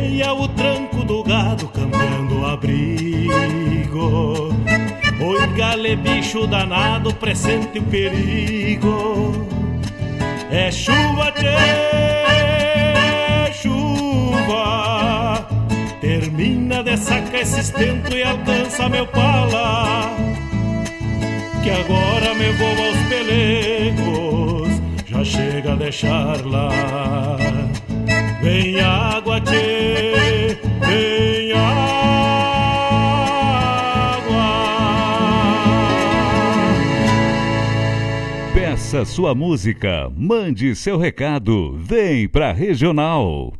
bombeia o tranco do gado cambiando o abrigo. Oi, gale bicho danado, presente o perigo. É chuva, tchê, chuva. Termina de sacar esse estento e alcança meu pala. Que agora me vou aos pelegos, já chega a deixar lá. Vem água, tchê, vem água. Peça sua música, mande seu recado, vem pra Regional.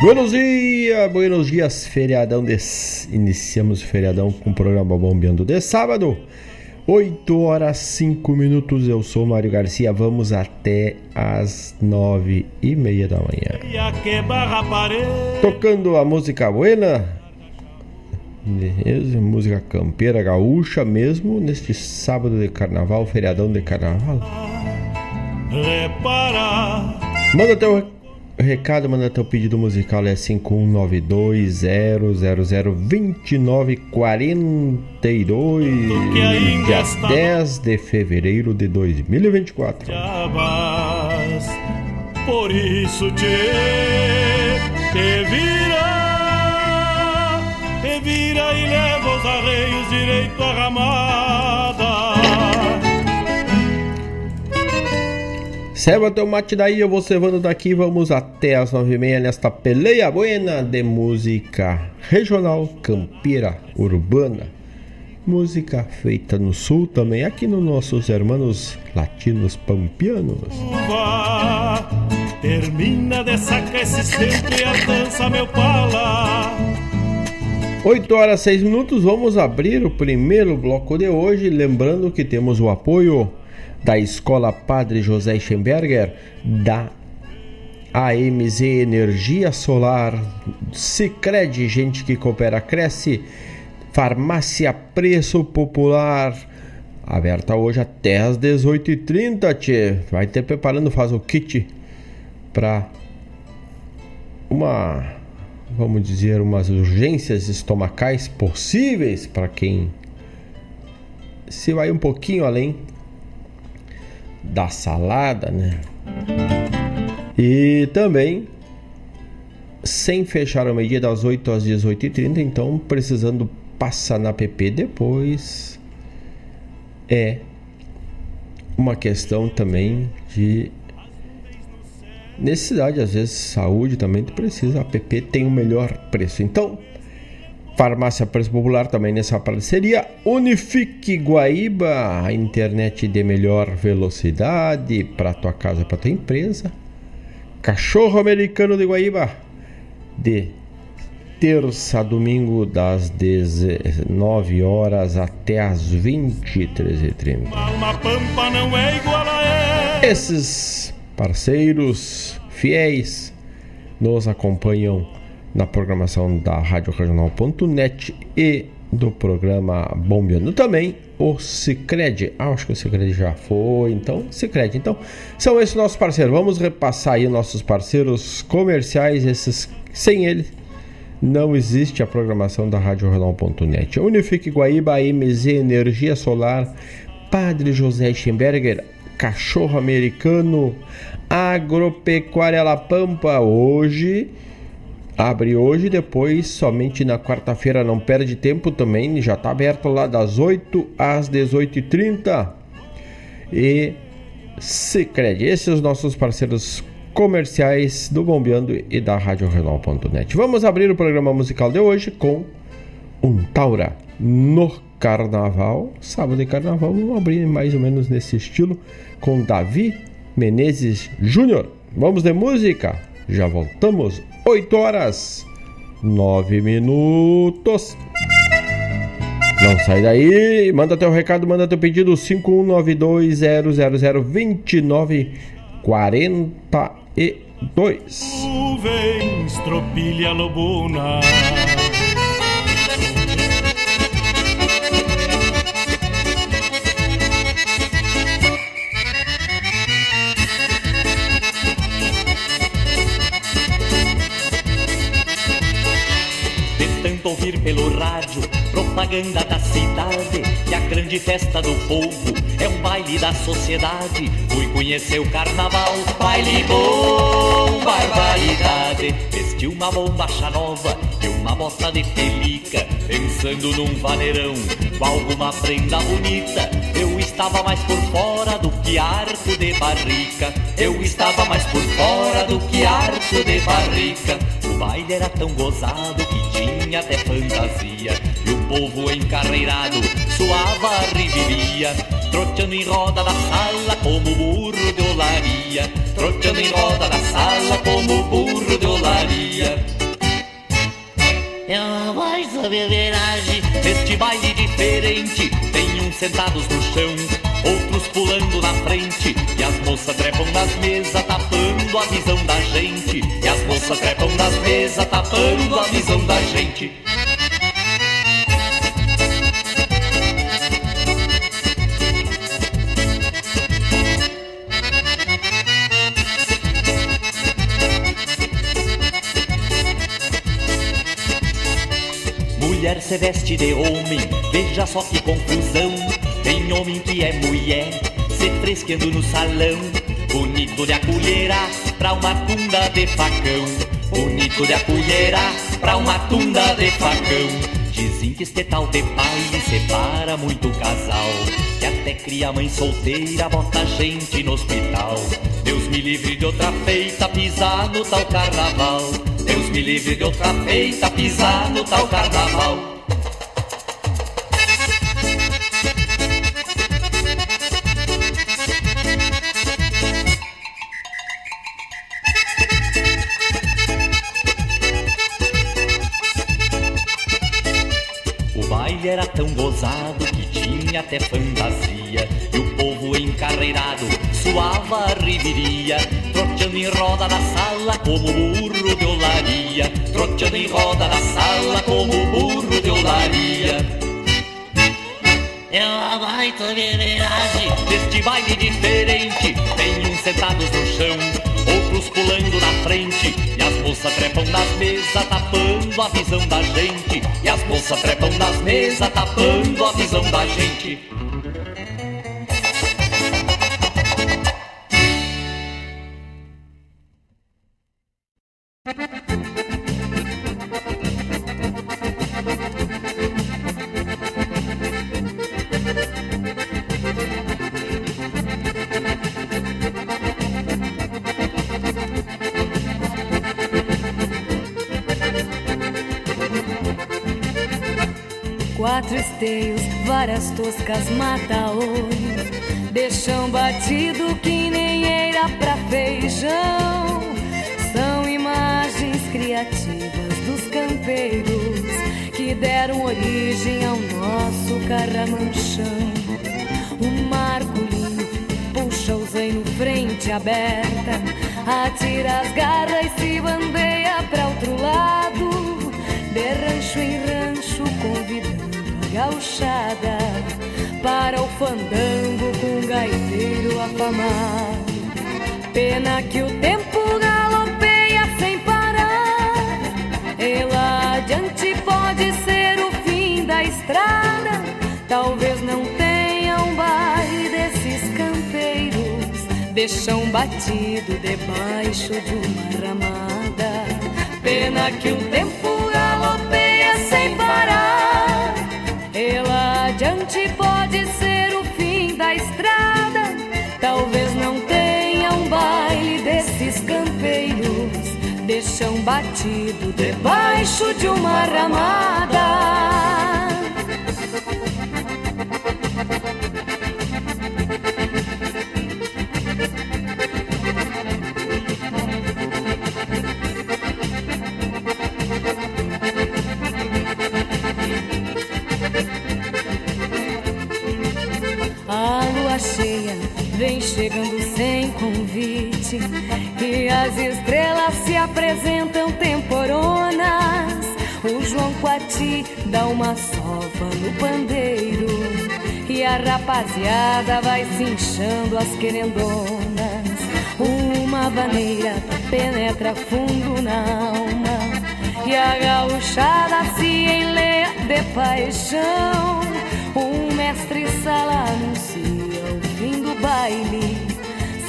Buenos dias, buenos dias, feriadão de... Iniciamos o feriadão com o programa Bombeando de sábado. 8 horas 5 minutos, eu sou Mário Garcia, vamos até as 9 e meia da manhã. Tocando a música buena Música campeira gaúcha mesmo Neste sábado de carnaval, feriadão de carnaval. Manda teu recado, manda teu pedido musical é 51920002942 dia 10 de fevereiro de 2024. Por isso te, te vira, te vira e leva os arreios direito à ramada. Serva teu mate daí, eu vou servando daqui. Vamos até as nove e meia nesta peleia buena de música regional, campira, urbana. Música feita no sul também, aqui nos nossos hermanos latinos pampianos. Termina de sacar esse centro e a dança meu pala. 8 horas 6 minutos, vamos abrir o primeiro bloco de hoje. Lembrando que temos o apoio da Escola Padre José Schemberger, da AMZ Energia Solar, Sicredi gente que coopera cresce, Farmácia Preço Popular, aberta hoje até às 18h30, tchê. Vai ter preparando, faz o kit para uma, vamos dizer, umas urgências estomacais possíveis para quem se vai um pouquinho além da salada, né? E também sem fechar a medida das 8 às 18h30, então precisando passa na PP depois é uma questão também de necessidade, às vezes saúde também tu precisa, a PP tem o melhor preço. Então, Farmácia Preço Popular também nessa parceria. Unifique Guaíba, a internet de melhor velocidade para tua casa, para tua empresa. Cachorro Americano de Guaíba, de terça a domingo, das 19 horas até as 23h30. É Esses parceiros fiéis nos acompanham na programação da Rádio Regional.net e do programa Bombeando também o Cicred. Ah, acho que o Cicred já foi, então, Cicred. Então, são esses nossos parceiros. Vamos repassar aí nossos parceiros comerciais, esses sem eles não existe a programação da Rádio Regional.net. Unifique Guaíba, MZ Energia Solar, Padre José Schemberger, Cachorro Americano, Agropecuária La Pampa, hoje abre hoje, depois somente na quarta-feira, não perde tempo também, já está aberto lá das 8 às 18h30. E Sicredi, esses são os nossos parceiros comerciais do Bombeando e da RadioRenal.net. Vamos abrir o programa musical de hoje com um Taura no Carnaval, sábado de Carnaval, vamos abrir mais ou menos nesse estilo com Davi Menezes Júnior. Vamos de música, já voltamos, 8 horas 9 minutos. Não sai daí, manda teu recado, manda teu pedido 5192002940 e dois. Nuvens, tropilha. Ouvir pelo rádio propaganda da cidade que a grande festa do povo é um baile da sociedade. Fui conhecer o carnaval, baile bom, barbaridade. Vesti uma bombacha nova e uma bota de pelica, pensando num vaneirão com alguma prenda bonita. Eu estava mais por fora do que arco de barrica. Eu estava mais por fora do que arco de barrica. O baile era tão gozado tinha até fantasia. E o povo encarreirado suava a revelia. Troteando em roda da sala como burro de olaria. Troteando em roda da sala como burro de olaria. É uma voz da beberagem Neste baile diferente Tem uns sentados no chão Outros pulando na frente E as moças trepam nas mesas Tapando a visão da gente E as moças trepam nas mesas Tapando a visão da gente Mulher se veste de homem, veja só que confusão. Tem homem que é mulher, se fresqueando no salão. Bonito de acolherá pra uma tunda de facão. Bonito de acolherá pra uma tunda de facão. Dizem que este tal de baile separa muito casal. Que até cria mãe solteira, bota gente no hospital. Deus me livre de outra feita pisar no tal carnaval. Deus me livre de outra feita pisar no tal carnaval. Que tinha até fantasia. E o povo encarreirado suava a reviria. Troteando em roda na sala como burro de olaria. Troteando em roda na sala como burro de olaria. É uma baita vereagem Deste baile diferente Tem uns sentados no chão pulando na frente E as moças trepam nas mesas Tapando a visão da gente. E as moças trepam nas mesas Tapando a visão da gente várias toscas mata-olhos. Deixam batido que nem eira pra feijão. São imagens criativas dos campeiros que deram origem ao nosso carramanchão. Um marco lindo puxa o zaino frente aberta, atira as garras e se bandeia pra outro lado, gauchada para o fandango com gaiteiro afamado. Pena que o tempo galopeia sem parar. E lá adiante pode ser o fim da estrada. Talvez não tenha um baile desses campeiros. Deixam batido debaixo de uma ramada. Pena que o tempo Lá adiante pode ser o fim da estrada. Talvez não tenha um baile desses campeiros. Deixam batido debaixo de uma ramada. Convite e as estrelas se apresentam temporonas. O João Quati dá uma sova no pandeiro e a rapaziada vai se inchando as querendonas. Uma vaneira penetra fundo na alma e a gauchada se enleia de paixão. Um mestre sala anuncia o fim do baile.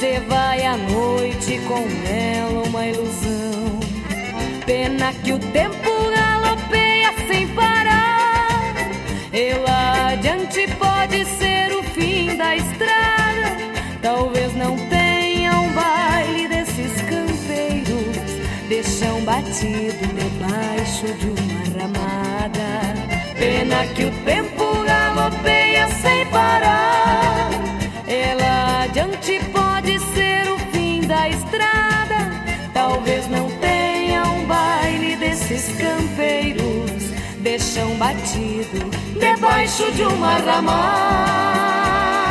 Cê vai à noite com ela uma ilusão. Pena que o tempo galopeia sem parar. E lá adiante pode ser o fim da estrada. Talvez não tenha um baile desses campeiros. Deixam batido debaixo de uma ramada. Pena que o tempo galopeia desses campeiros. Deixam batido debaixo de uma ramada.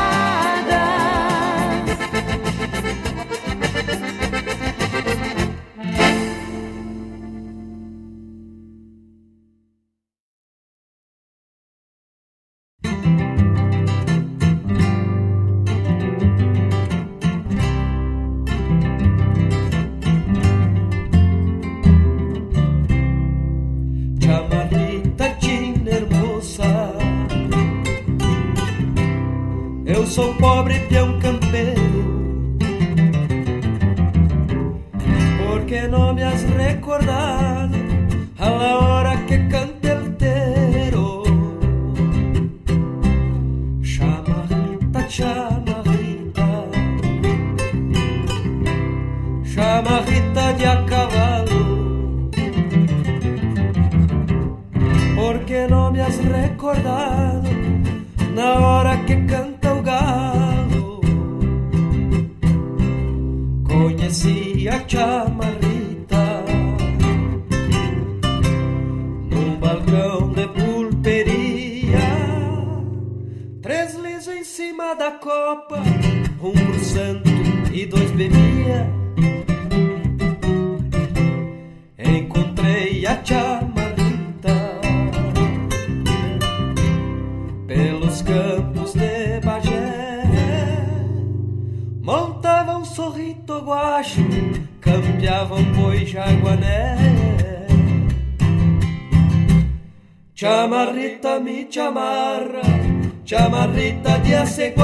Conheci a chamarrita num balcão de pulperia. Três lisos em cima da copa, um por santo chamarra, chamarrita de aceguá.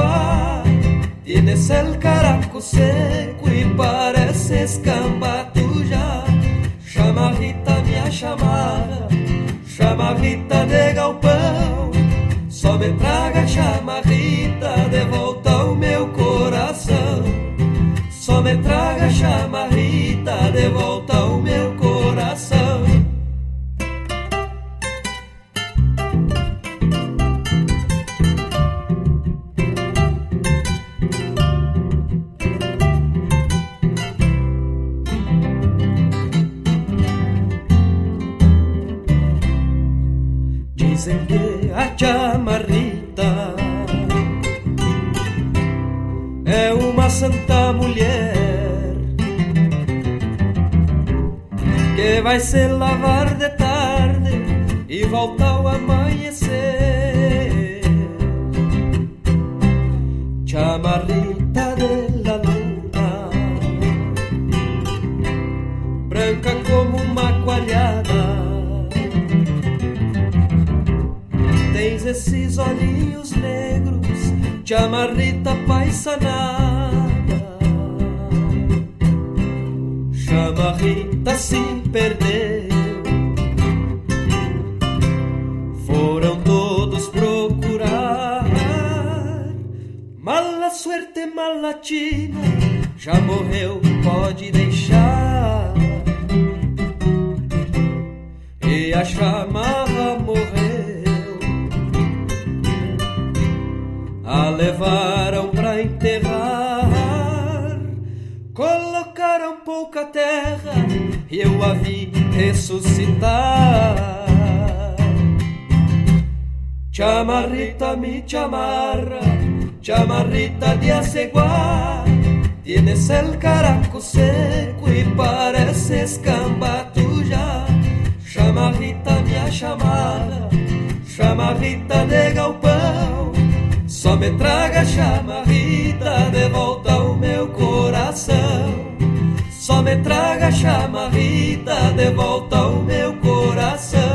Chamada, chamarrita de galpão. Só me traga chamarrita de volta ao meu coração. Só me traga chamarrita de volta ao meu coração.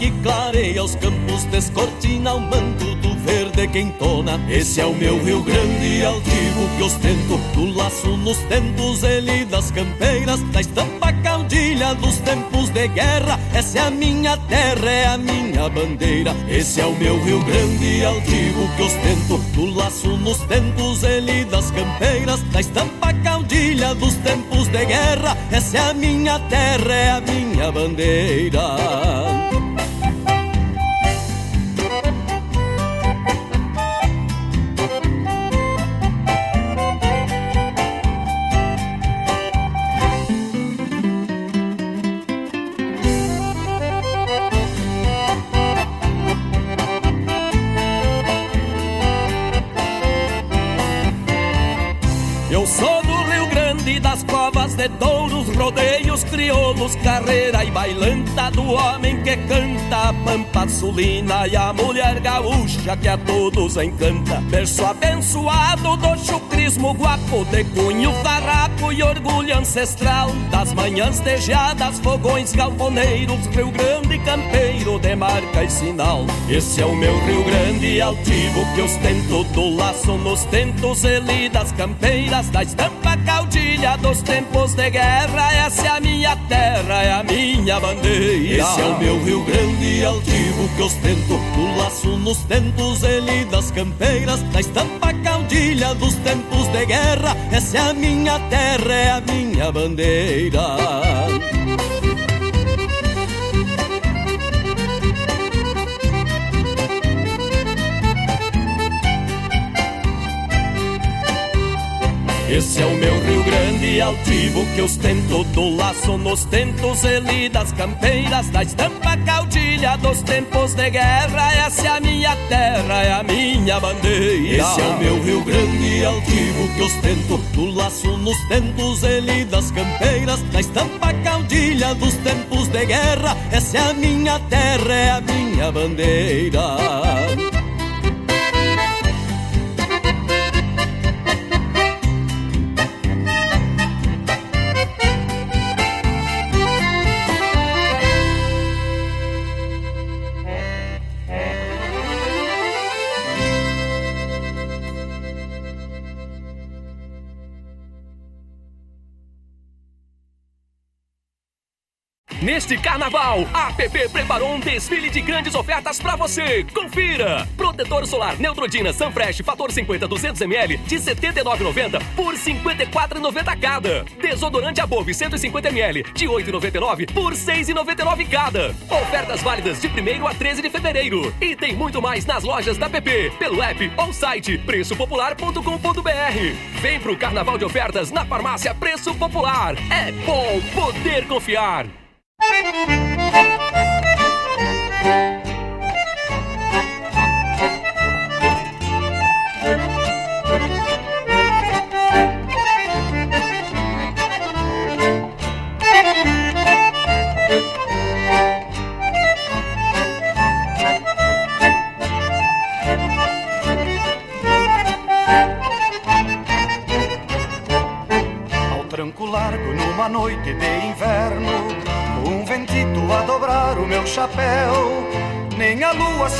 Que clareia os campos descortina o manto do verde que entona. Esse é o meu Rio Grande altivo que ostento. Do laço nos tentos ele das campeiras Da estampa caudilha dos tempos de guerra. Essa é a minha terra, é a minha bandeira. Esse é o meu Rio Grande altivo que ostento. Do laço nos tentos ele das campeiras Da estampa caudilha dos tempos de guerra. Essa é a minha terra, é a minha bandeira carreira e bailanta do homem que canta a pampa sulina e a mulher gaúcha que a todos encanta. Berço abençoado do chucrismo guapo, de cunho farrapo e orgulho ancestral. Das manhãs tejadas, fogões galponeiros, Rio Grande campeiro de marca e sinal. Esse é o meu Rio Grande altivo que ostento do laço nos tentos ele das campeiras, da estampa caudilha dos tempos de guerra. Essa é a minha terra, é a minha bandeira. Esse é o meu Rio Grande altivo que ostento do laço nos tentos ele das campeiras, da estampa caudilha dos tempos de guerra. Essa é a minha terra, é a minha bandeira. Esse é o meu Grande altivo que ostento do laço nos tentos e das campeiras da estampa caudilha dos tempos de guerra. Essa é a minha terra, é a minha bandeira. Esse é o meu Rio Grande altivo que ostento do laço nos tentos e das campeiras da estampa caudilha dos tempos de guerra. Essa é a minha terra, é a minha bandeira. Neste carnaval, a APP preparou um desfile de grandes ofertas para você. Confira! Protetor solar Neutrodina Sunfresh Fator 50 200ml de R$ 79,90 por R$ 54,90 cada. Desodorante Above 150ml de R$ 8,99 por R$ 6,99 cada. Ofertas válidas de 1 a 13 de fevereiro. E tem muito mais nas lojas da APP, pelo app ou site preçopopular.com.br. Vem pro carnaval de ofertas na farmácia Preço Popular. É bom poder confiar. Thank you.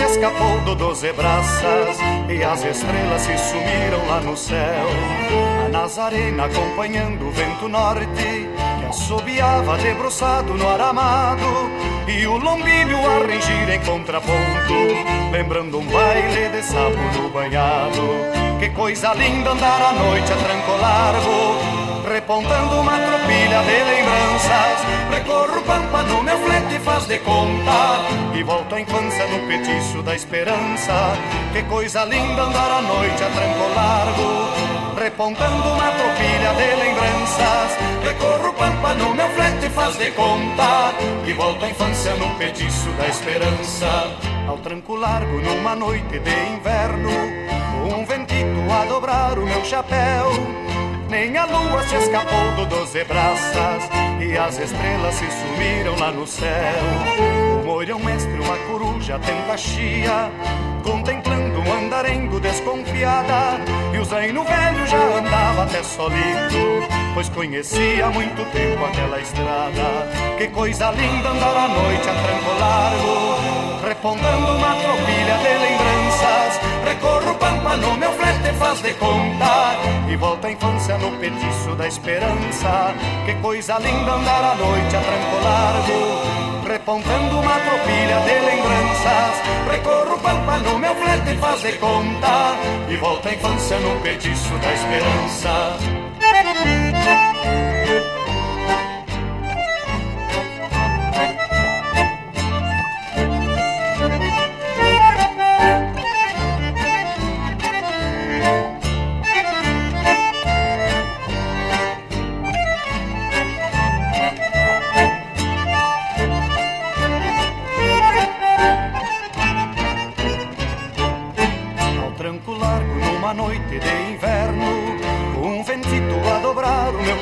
Se escapou do doze braças e as estrelas se sumiram lá no céu. A Nazarena acompanhando o vento norte que assobiava debruçado no aramado e o lombilho a ringir em contraponto, lembrando um baile de sábado banhado. Que coisa linda andar à noite a tranco largo repontando uma tropilha de lembranças. Recorro pampa no meu flete faz de conta e volto à infância no petiço da esperança. Que coisa linda andar à noite a tranco largo, repontando uma tropilha de lembranças. Recorro pampa no meu flete faz de conta e volto à infância no petiço da esperança. Ao tranco largo numa noite de inverno, um ventito a dobrar o meu chapéu nem a lua se escapou do doze braças E as estrelas se sumiram lá no céu O moirão mestre, uma coruja tenta chia Contemplando um andarengo desconfiada. E o zaino velho já andava até solito Pois conhecia há muito tempo aquela estrada. Que coisa linda andar à noite a tranco largo Repontando uma tropilha de lembranças. Recorro pampa no meu flete faz de conta. E volta à infância no petiço da esperança. Que coisa linda andar à noite a tranco largo Repontando uma tropilha de lembranças. Recorro pampa no meu flete faz de conta. E volta à infância no petiço da esperança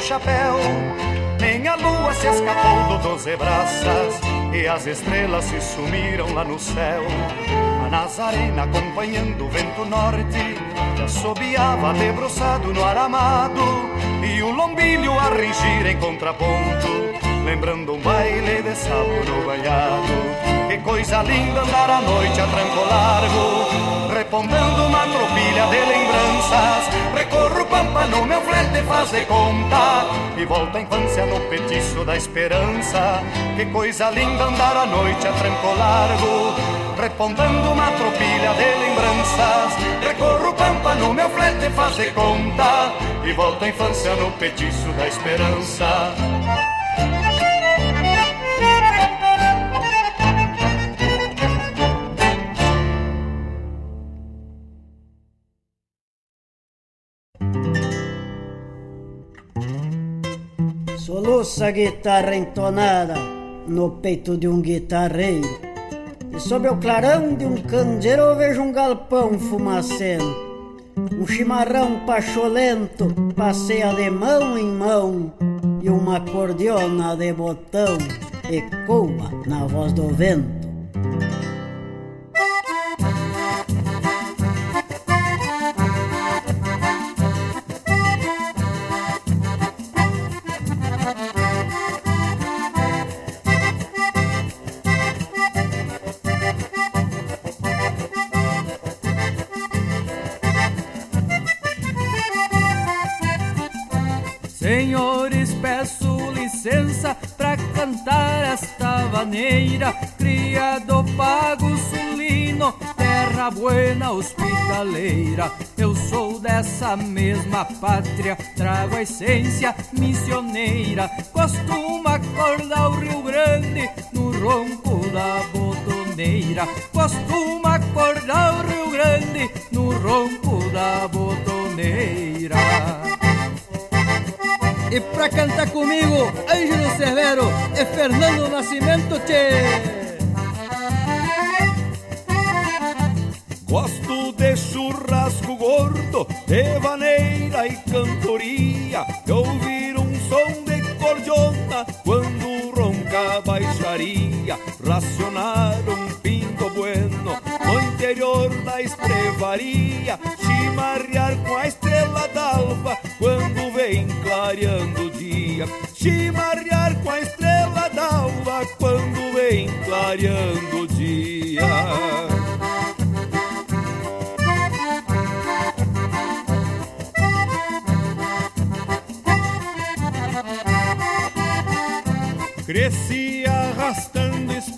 chapéu. Nem a lua se escapou do doze braças e as estrelas se sumiram lá no céu. A Nazarena acompanhando o vento norte que assobiava debruçado no aramado e o lombilho a ringir em contraponto, lembrando um baile de sábado banhado. Que coisa linda andar à noite a tranco largo, repontando uma tropilha de lembranças. Recorro pampa no meu flete faz de conta e volta à infância no petiço da esperança. Que coisa linda andar à noite a tranco largo, repontando uma tropilha de lembranças. Recorro pampa no meu flete faz de conta e volta à infância no petiço da esperança. Soluça a guitarra entonada no peito de um guitarreiro. E sob o clarão de um candeeiro eu vejo um galpão fumacento. Um chimarrão pacholento passeia de mão em mão e uma cordiona de botão ecoa na voz do vento. Criado pago sulino, terra buena hospitaleira. Eu sou dessa mesma pátria, trago a essência missioneira. Costuma acordar o Rio Grande no ronco da botoneira. Costuma acordar o Rio Grande no ronco da botoneira. E pra cantar comigo, Ângelo Severo e Fernando Nascimento, tchê! Gosto de churrasco gordo, de vaneira e cantoria, de ouvir um som de cordiona quando ronca baixaria, racionar um da estrevaria, chimarrear com a estrela d'alva quando vem clareando o dia, chimarrear com a estrela d'alva quando vem clareando o dia. Cresci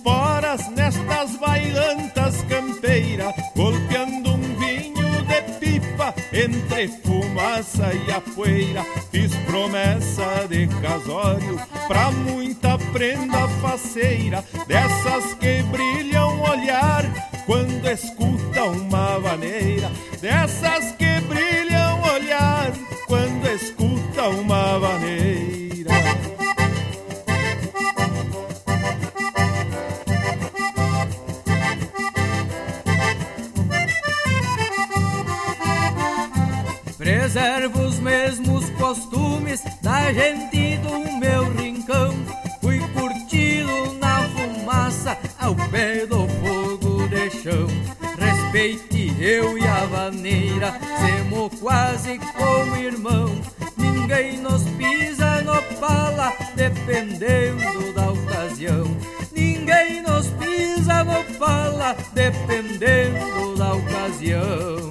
esporas nestas bailantas campeiras, golpeando um vinho de pipa entre fumaça e a poeira. Fiz promessa de casório pra muita prenda faceira, dessas que brilham olhar quando escuta uma vaneira, dessas que brilham olhar quando escuta uma vaneira. Preservo os mesmos costumes da gente do meu rincão. Fui curtido na fumaça ao pé do fogo de chão. Respeite eu e a vaneira, semo quase como irmão. Ninguém nos pisa no pala, dependendo da ocasião. Ninguém nos pisa no pala, dependendo da ocasião.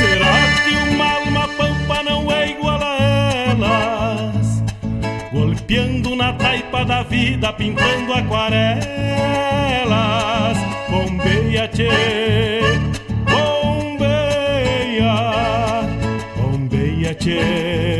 Será que uma alma pampa não é igual a elas? Golpeando na taipa da vida, pintando aquarelas. Bombeia, tchê, bombeia, bombeia, tchê.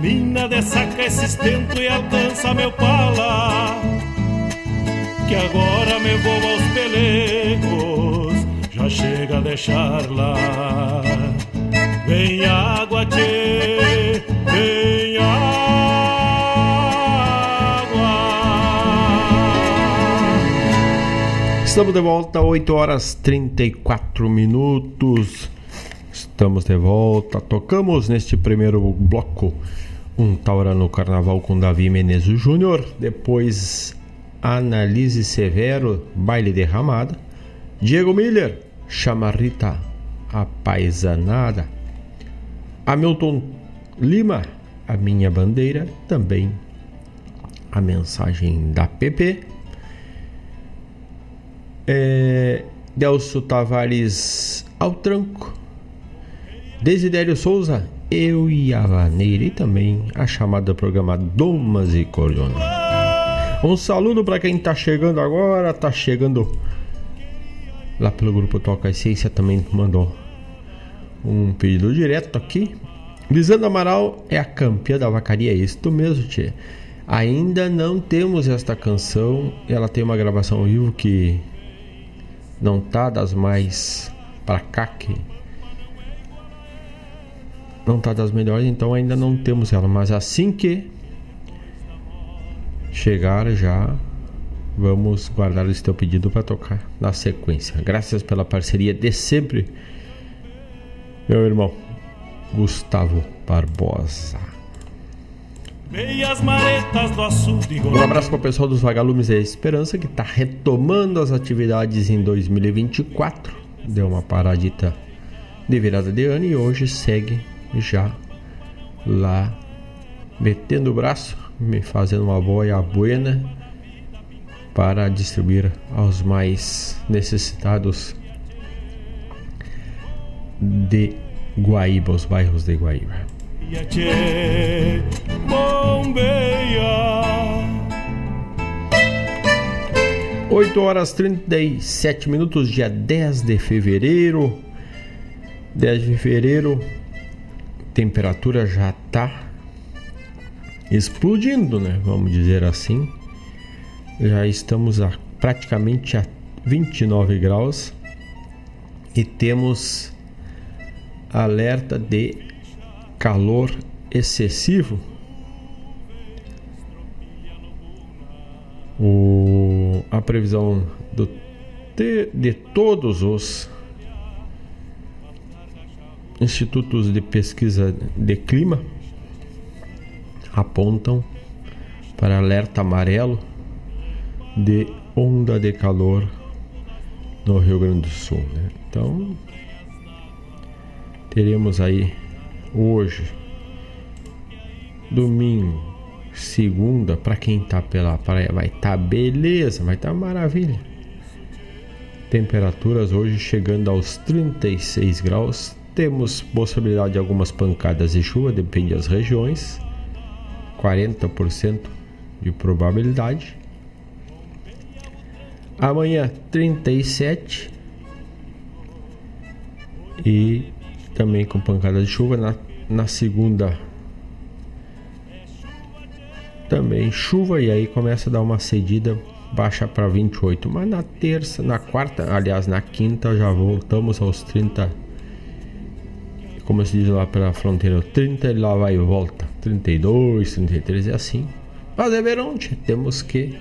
Termina de estento e alcança meu pala. Que agora me vou aos pelegos, já chega a deixar lá. Vem água, tchê, vem água. Estamos de volta, 8 horas 34 minutos. Estamos de volta. Tocamos neste primeiro bloco um Taura no Carnaval com Davi Menezes Júnior. Depois, Analise Severo, Baile Derramada. Diego Miller, Chamarrita Apaisanada. Hamilton Lima, A Minha Bandeira. Também a mensagem da PP é, Delcio Tavares ao tranco. Desidério Souza, eu e a Vaneira e também a chamada programa Domas e Cordiona. Um saludo para quem está chegando agora, está chegando lá pelo grupo Toca Essência também mandou um pedido direto aqui. Lisandro Amaral é a campeã da vacaria, é isso mesmo, tia. Ainda não temos esta canção, ela tem uma gravação ao vivo que não tá das mais para cá que não tá das melhores, então ainda não temos ela, mas assim que chegar já vamos guardar esse teu pedido para tocar na sequência. Graças pela parceria de sempre, meu irmão Gustavo Barbosa. Um abraço para o pessoal dos Vagalumes da Esperança que está retomando as atividades em 2024. Deu uma paradita de virada de ano e hoje segue já lá metendo o braço, me fazendo uma boia buena para distribuir aos mais necessitados de Guaíba, os bairros de Guaíba. Oito horas trinta e sete minutos, dia 10 de fevereiro. 10 de fevereiro, temperatura já tá explodindo, né? Vamos dizer assim. Já estamos a praticamente a 29 graus e temos alerta de calor excessivo, o, a previsão do, de, de todos os institutos de pesquisa de clima apontam para alerta amarelo de onda de calor no Rio Grande do Sul. Né? Então, teremos aí hoje, domingo, segunda, para quem tá pela praia, vai estar tá beleza, vai estar tá maravilha. Temperaturas hoje chegando aos 36 graus. Temos possibilidade de algumas pancadas de chuva, depende das regiões. 40% de probabilidade. Amanhã 37 e também com pancada de chuva na, na segunda também chuva e aí começa a dar uma cedida baixa para 28 mas na terça na quarta aliás na quinta já voltamos aos 30 como se diz lá pela fronteira 30 e lá vai e volta 32 33 é assim mas é verão temos que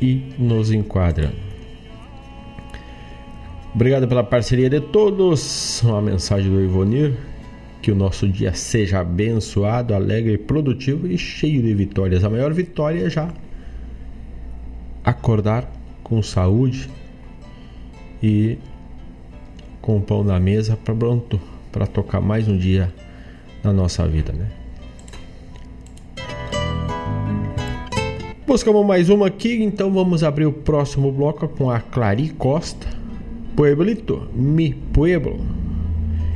e nos enquadra. Obrigado pela parceria de todos. Uma mensagem do Ivonir. Que o nosso dia seja abençoado, alegre, produtivo e cheio de vitórias. A maior vitória é já acordar com saúde e com pão na mesa para pronto para tocar mais um dia na nossa vida, né? Buscamos mais uma aqui, então vamos abrir o próximo bloco com a Clari Costa, Pueblito, Mi Pueblo.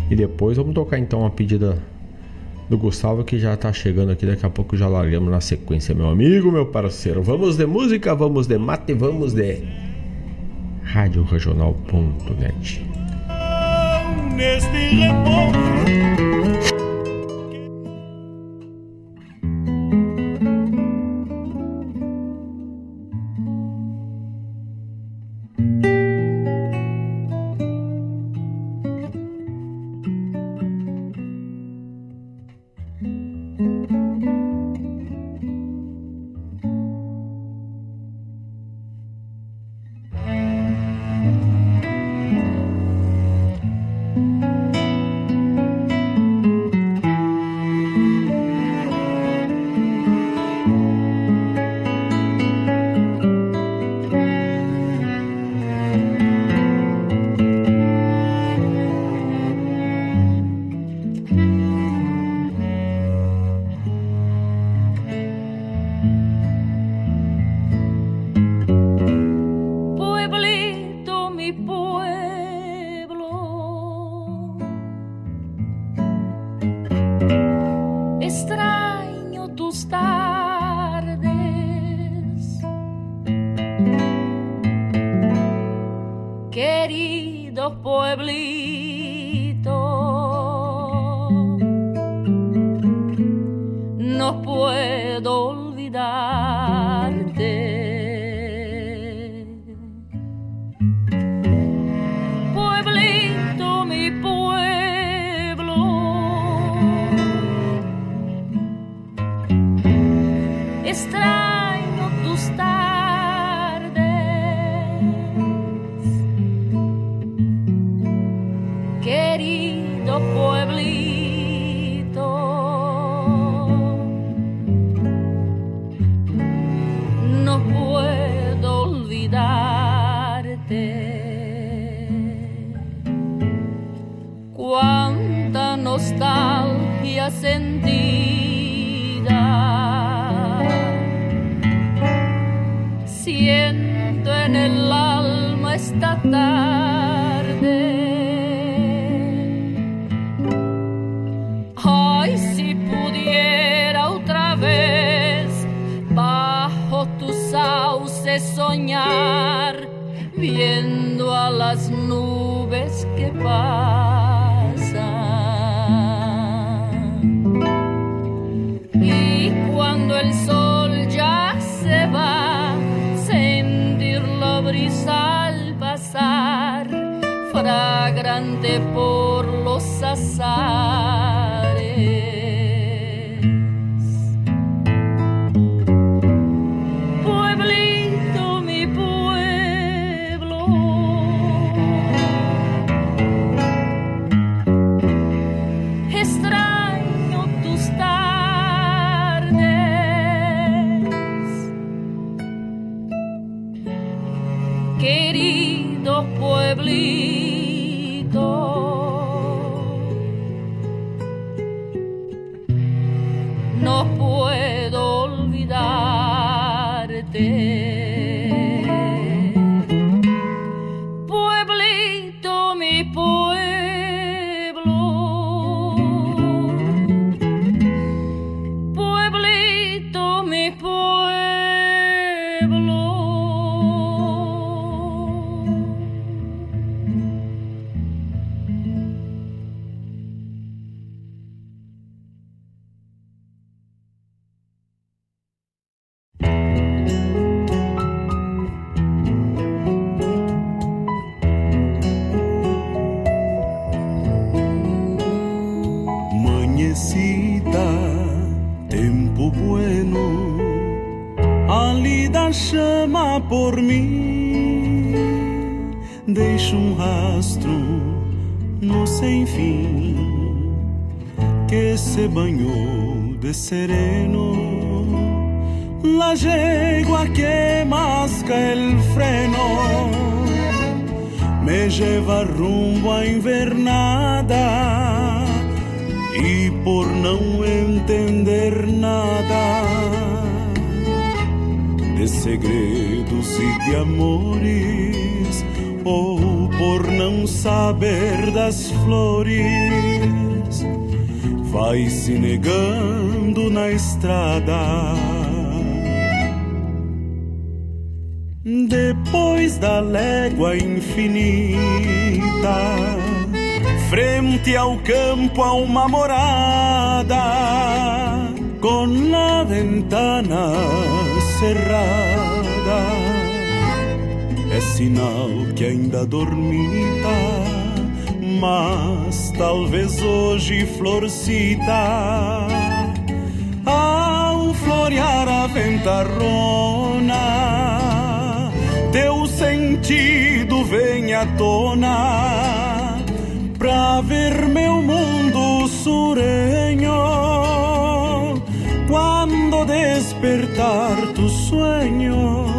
E depois vamos tocar então a pedida do Gustavo que já tá chegando aqui, daqui a pouco já largamos na sequência, meu amigo, meu parceiro. Vamos de música, vamos de mate, vamos de radioregional.net. Neste querido cuánta nostalgia sentida. Siento en el alma esta tarde. Ay, si pudiera otra vez bajo tus sauces soñar, viendo a las nubes que van. por los azares. Das flores, vai se negando na estrada. Depois da légua infinita, frente ao campo há uma morada con la ventana cerrada. É sinal que ainda dormita, mas talvez hoje florcita. Ao florear a ventarrona, teu sentido vem à tona pra ver meu mundo sureño cuando despertar tu sueño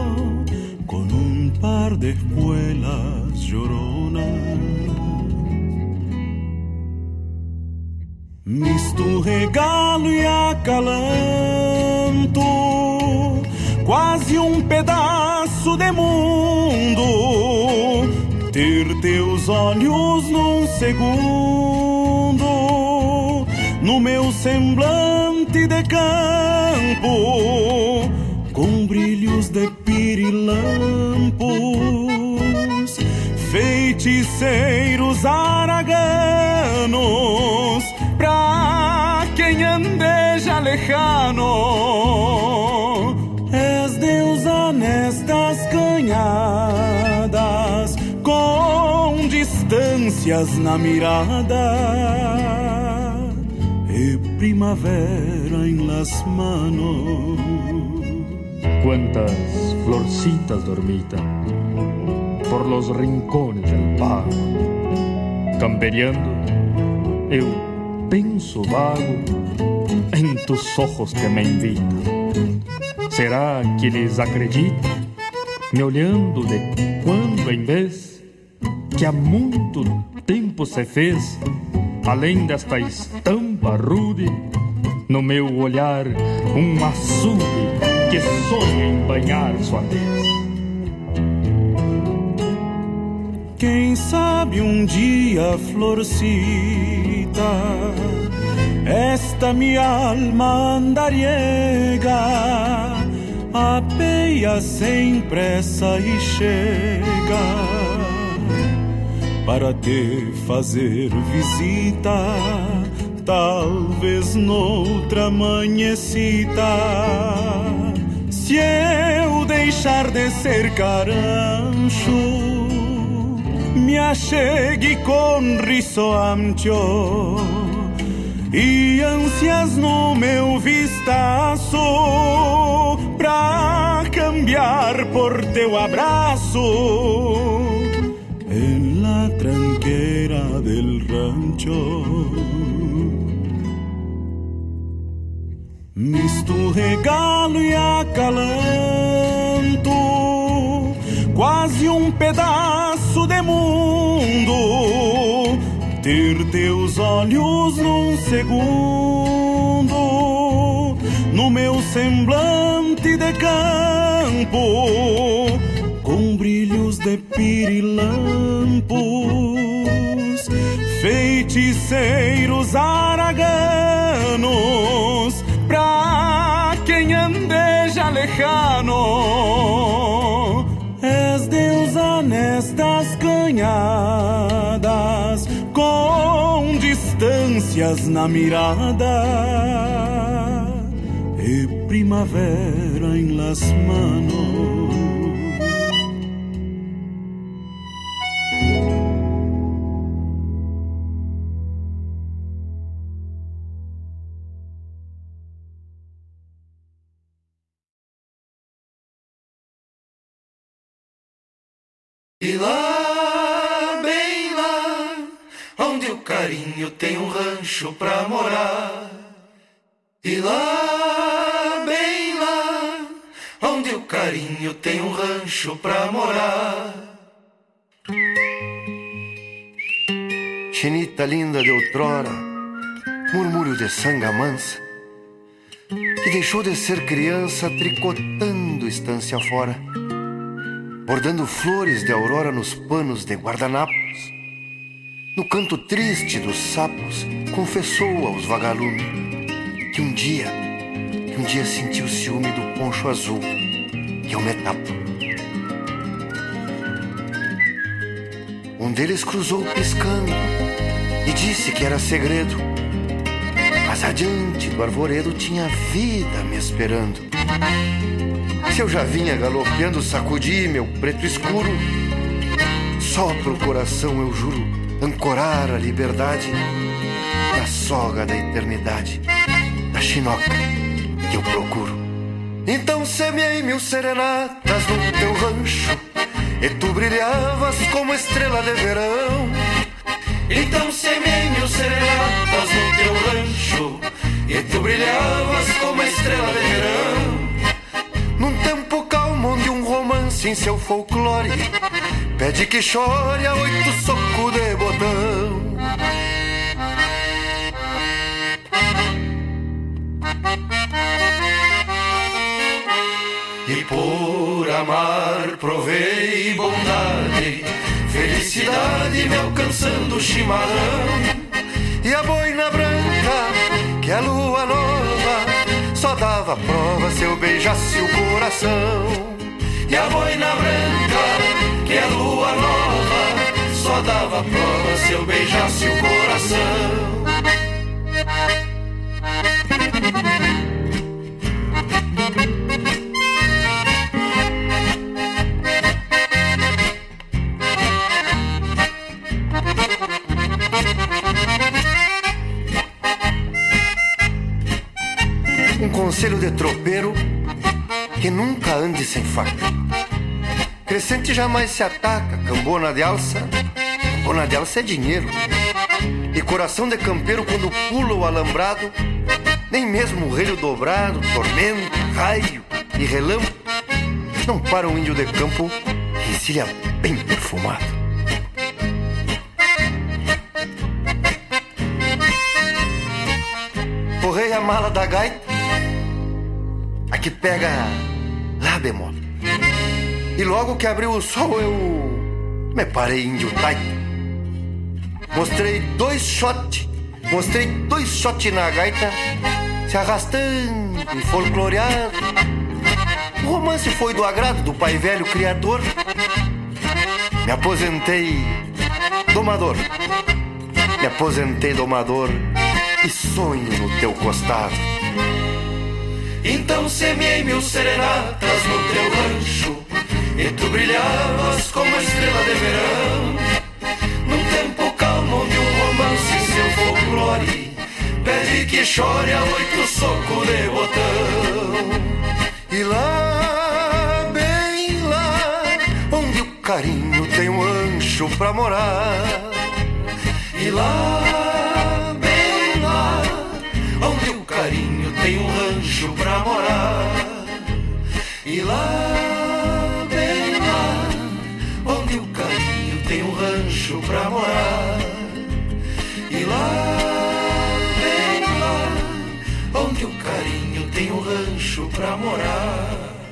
Misto regalo e acalanto, quase um pedaço de mundo. Ter teus olhos num segundo, no meu semblante de campo, com brilhos de pirilampos, feiticeiros araganos, pra andeja lejano. És deusa nestas canhadas, com distâncias na mirada primavera en las manos. Cuántas florcitas dormitan por los rincones del pago. Camperiando, eu penso vago em tus ojos que me invitam. Será que eles acreditam, me olhando de quando em vez, que há muito tempo se fez além desta estampa rude, no meu olhar um açude que sonha em banhar sua tez. Quem sabe um dia, florcita, esta minha alma andariega apeia sem pressa e chega para te fazer visita, talvez noutra amanhecita. Se eu deixar de ser carancho, me achegue com riso ancho. E ânsias no meu vistaço pra cambiar por teu abraço. Tranquera del rancho. Misto regalo e acalanto, quase um pedaço de mundo, ter teus olhos num segundo, no meu semblante de campo, com brilhos de pirilampos, feiticeiros araganos, pra quem andeja lejano nestas canhadas, com distâncias na mirada, e primavera em las manos. Rancho pra morar. E lá, bem lá, onde o carinho tem um rancho pra morar. Chinita linda de outrora, murmúrio de sanga mansa, que deixou de ser criança tricotando estância fora bordando flores de aurora nos panos de guardanapos. No canto triste dos sapos, confessou aos vagalumes que um dia, que um dia sentiu ciúme do poncho azul, que eu me tapo. Um deles cruzou piscando e disse que era segredo, mas adiante do arvoredo tinha vida me esperando. Se eu já vinha galopeando, sacudi meu preto escuro. Só pro coração eu juro ancorar a liberdade na soga da eternidade, da chinoca que eu procuro. Então semeei mil serenatas no teu rancho e tu brilhavas como estrela de verão. Então semeei mil serenatas no teu rancho e tu brilhavas como estrela de verão. Num tempo calmo onde um romance em seu folclore Pede que chore a oito soco de botão. E por amar provei bondade. Felicidade me alcançando o chimarrão. E a boina branca que é a lua nova só dava prova se eu beijasse o coração. E a boina branca, que é lua nova, só dava prova se eu beijasse o coração. conselho de tropeiro que nunca ande sem faca. Crescente jamais se ataca, cambona de alça, cambona de alça é dinheiro. E coração de campeiro quando pula o alambrado, nem mesmo o relho dobrado, tormento, raio e relâmpago, não para um índio de campo que encilha bem perfumado. Correi a mala da gaita a que pega lá bemol. E logo que abriu o sol eu me parei índio taita. Mostrei dois shot, mostrei dois shot na gaita, se arrastando e folcloreado. O romance foi do agrado do pai velho criador. Me aposentei domador, me aposentei domador e sonho no teu costado. Então semeei mil serenatas no teu rancho E tu brilhavas como estrela de verão. Num tempo calmo onde um romance seu folclore Pede que chore a oito soco de botão. E lá, bem lá Onde o carinho tem um ancho pra morar. E lá, bem lá Onde o carinho tem um rancho pra morar. E lá, pra morar. E lá, bem lá, onde o carinho tem um rancho pra morar.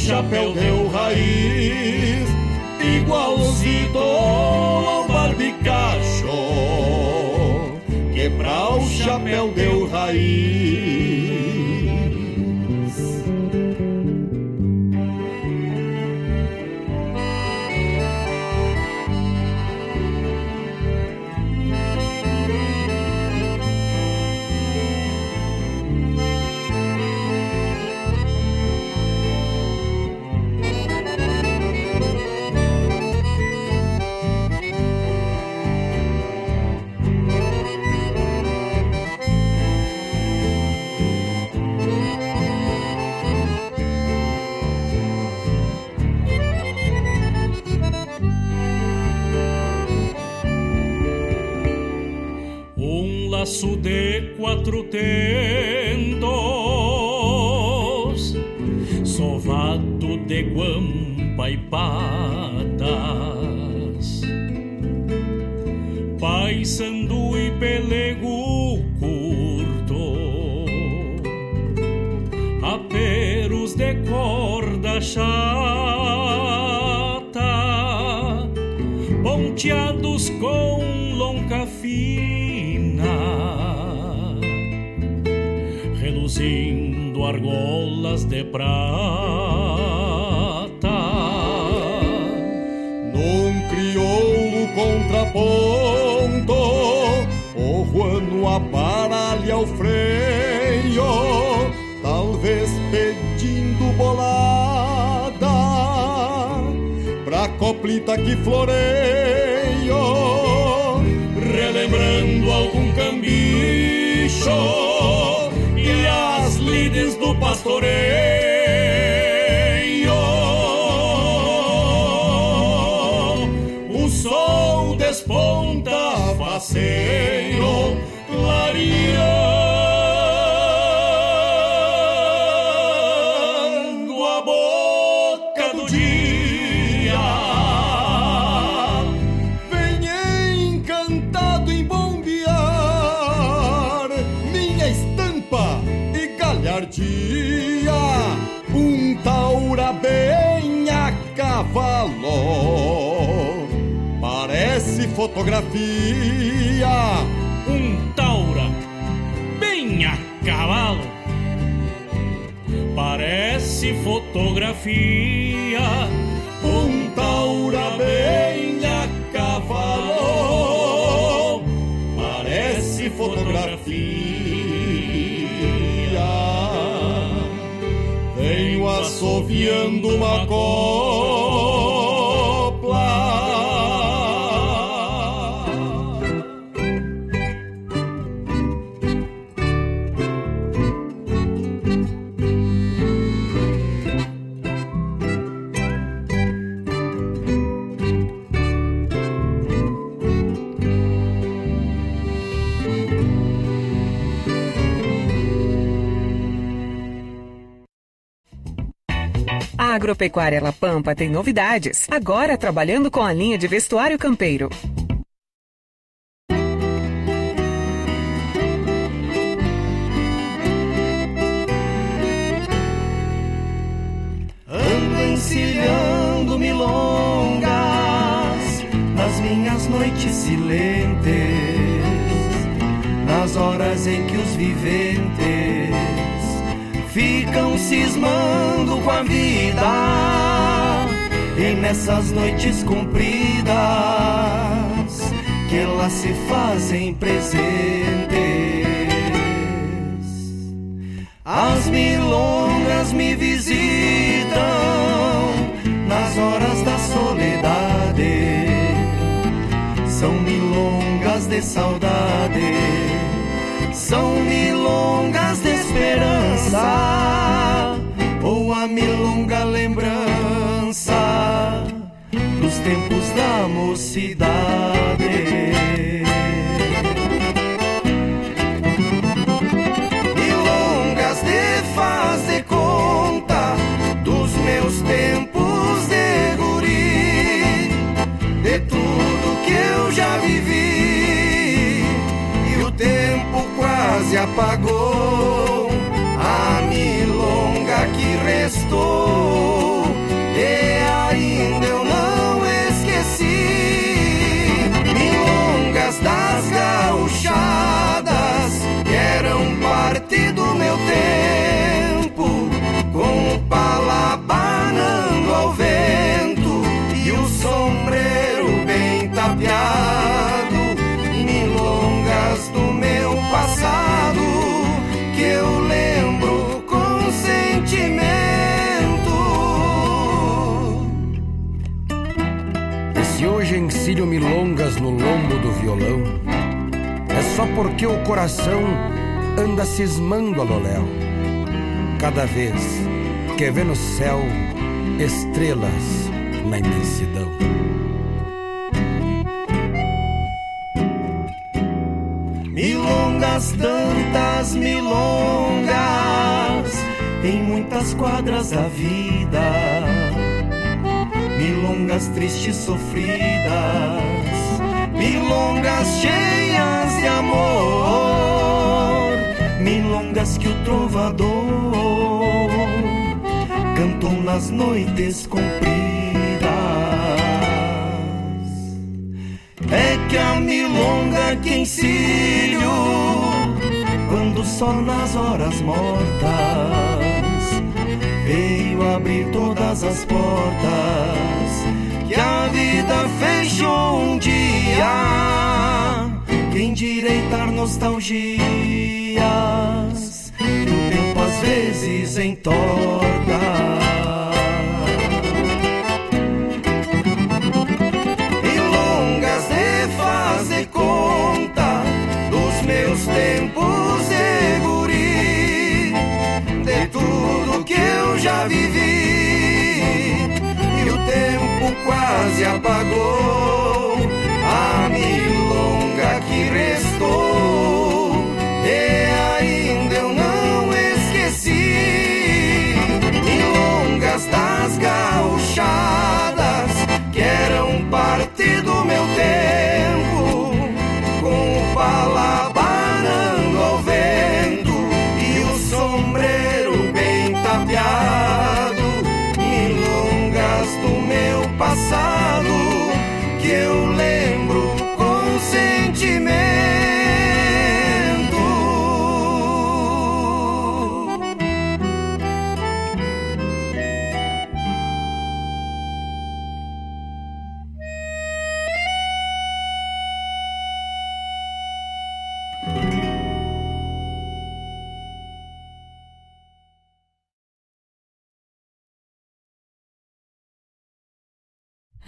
Chapéu deu raiz, igualzinho ao barbicacho, que pra o chapéu deu raiz. Quatro tentos, sovado de guampa e patas, paisando e pelego curto, aperos de corda chata, ponteados com argolas de prata. Num crioulo contraponto, o Juano aparalha o freio, talvez pedindo bolada pra coplita que floreio, relembrando algum Moreno. Fotografia. Um taura bem a cavalo, parece fotografia. Um taura bem a cavalo, parece fotografia. Venho assoviando uma copla. Agropecuária La Pampa tem novidades. Agora trabalhando com a linha de vestuário campeiro. Ando encilhando milongas nas minhas noites silentes, nas horas em que os viventes ficam cismando com a vida, e nessas noites compridas que elas se fazem presentes. As milongas me visitam nas horas da soledade. São milongas de saudade, são milongas de esperança, ou a milonga lembrança dos tempos da mocidade. milongas de faz de conta dos meus tempos de guri, de tudo que eu já vivi quase apagou a milonga que restou. E ainda eu não esqueci milongas das gauchadas que eram parte do meu tempo com o pala banando ao vento e o sombreiro bem tapeado se hoje encilho milongas no lombo do violão, é só porque o coração anda cismando a loléu. Cada vez que vê no céu estrelas na imensidão. Milongas, tantas milongas, em muitas quadras da vida. Milongas tristes, sofridas, milongas cheias de amor, milongas que o trovador cantou nas noites compridas. É que a milonga que encilho Quando só nas horas mortas Veio abrir todas as portas. Que a vida fechou um dia. Que endireitar nostalgias. Que o tempo às vezes entorta vivi e o tempo quase apagou a milonga que restou. E ainda eu não esqueci milongas das gauchadas que eram parte do meu tempo. side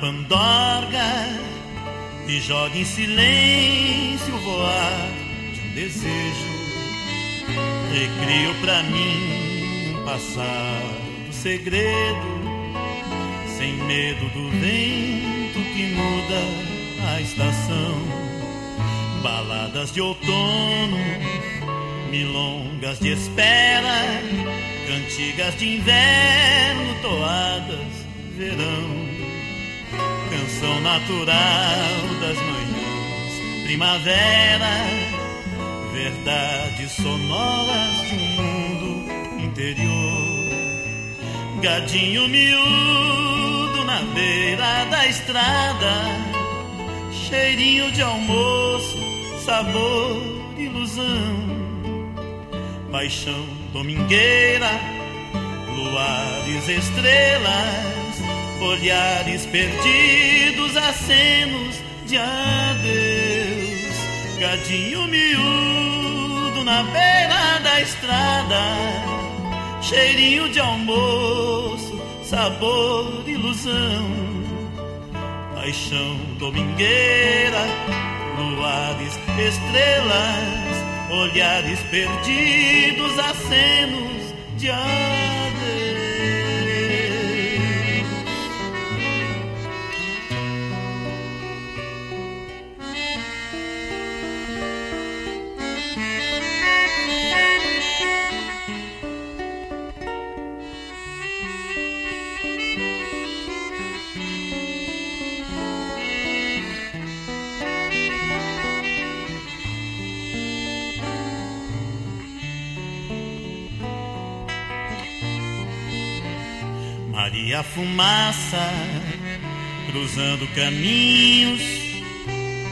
Pandorga e joga em silêncio voar de um desejo. Recrio pra mim um passado segredo, sem medo do vento que muda a estação. Baladas de outono, milongas de espera cantigas de inverno, toadas, verão, canção natural das manhãs, primavera, verdades sonoras de um mundo interior. Gadinho miúdo na beira da estrada, cheirinho de almoço, sabor, ilusão, paixão domingueira, luares, estrelas, olhares perdidos, acenos de adeus, gadinho miúdo na beira da estrada, cheirinho de almoço, sabor, ilusão, paixão domingueira, luares, estrelas olhares perdidos, acenos de adeus. Maria Fumaça, cruzando caminhos,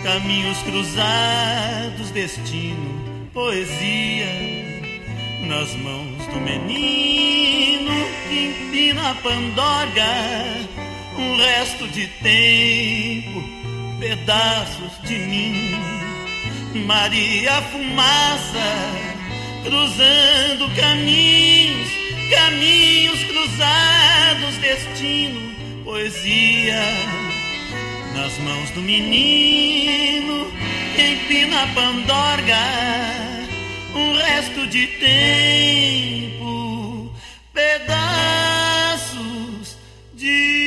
caminhos cruzados, destino, poesia, nas mãos do menino que empina a pandorga, um resto de tempo, pedaços de mim. Maria Fumaça, cruzando caminhos, caminhos cruzados, destino, poesia, nas mãos do menino que empina a pandorga, um resto de tempo, pedaços de